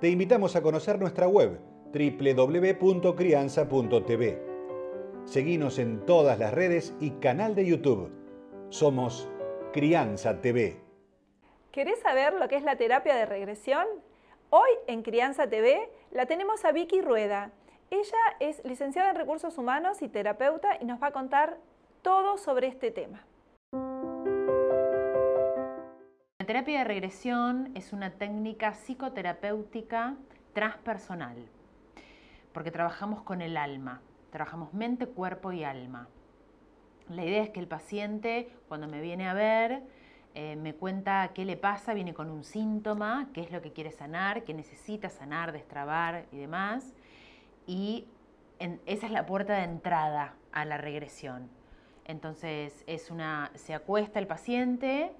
te invitamos a conocer nuestra web www.crianza.tv. Seguimos en todas las redes y canal de YouTube. Somos Crianza TV. ¿Querés saber lo que es la terapia de regresión? Hoy en Crianza TV la tenemos a Vicky Rueda. Ella es licenciada en recursos humanos y terapeuta y nos va a contar todo sobre este tema. Terapia de regresión es una técnica psicoterapéutica transpersonal, porque trabajamos con el alma, trabajamos mente, cuerpo y alma. La idea es que el paciente, cuando me viene a ver, eh, me cuenta qué le pasa, viene con un síntoma, qué es lo que quiere sanar, qué necesita sanar, destrabar y demás. Y esa es la puerta de entrada a la regresión. Entonces es una, se acuesta el paciente,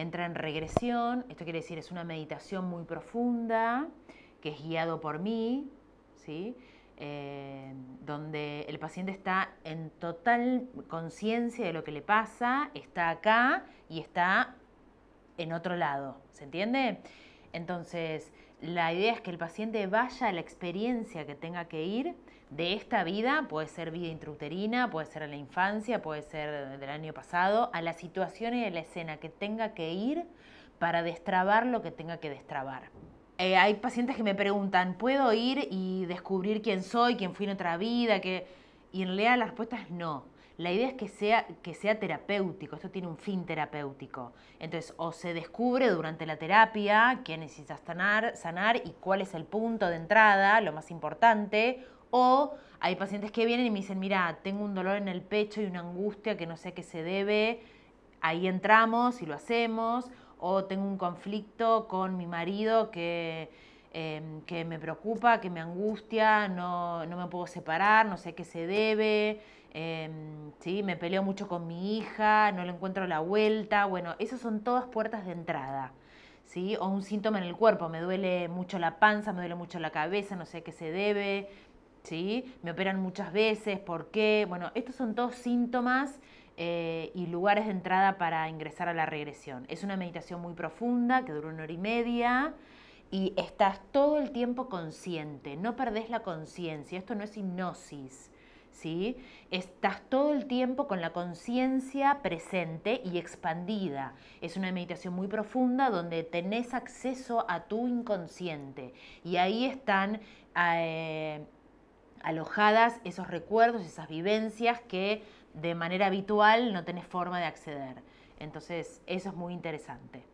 entra en regresión, esto quiere decir es una meditación muy profunda, que es guiado por mí, ¿sí? Eh, donde el paciente está en total conciencia de lo que le pasa, está acá y está en otro lado, ¿se entiende? Entonces, la idea es que el paciente vaya a la experiencia que tenga que ir de esta vida, puede ser vida intrauterina, puede ser a la infancia, puede ser del año pasado, a la situación y a la escena que tenga que ir para destrabar lo que tenga que destrabar. Eh, hay pacientes que me preguntan, ¿puedo ir y descubrir quién soy, quién fui en otra vida? Que... Y en realidad la respuesta es no. La idea es que sea, que sea terapéutico, esto tiene un fin terapéutico. Entonces, o se descubre durante la terapia qué necesitas sanar, sanar y cuál es el punto de entrada, lo más importante, o hay pacientes que vienen y me dicen, mira, tengo un dolor en el pecho y una angustia que no sé a qué se debe, ahí entramos y lo hacemos, o tengo un conflicto con mi marido que, em, que me preocupa, que me angustia, no, no, me puedo separar, no sé qué se debe, em, ¿sí? me peleo mucho con mi hija, no le encuentro la vuelta, bueno, esas son todas puertas de entrada. ¿Sí? O un síntoma en el cuerpo, me duele mucho la panza, me duele mucho la cabeza, no sé qué se debe, ¿sí? Me operan muchas veces, ¿por qué? Bueno, estos son todos síntomas eh, y lugares de entrada para ingresar a la regresión. Es una meditación muy profunda que dura una hora y media y estás todo el tiempo consciente, no perdés la conciencia, esto no es hipnosis. ¿Sí? Estás todo el tiempo con la conciencia presente y expandida. Es una meditación muy profunda donde tenés acceso a tu inconsciente y ahí están eh, alojadas esos recuerdos, esas vivencias que de manera habitual no tenés forma de acceder. Entonces, eso es muy interesante.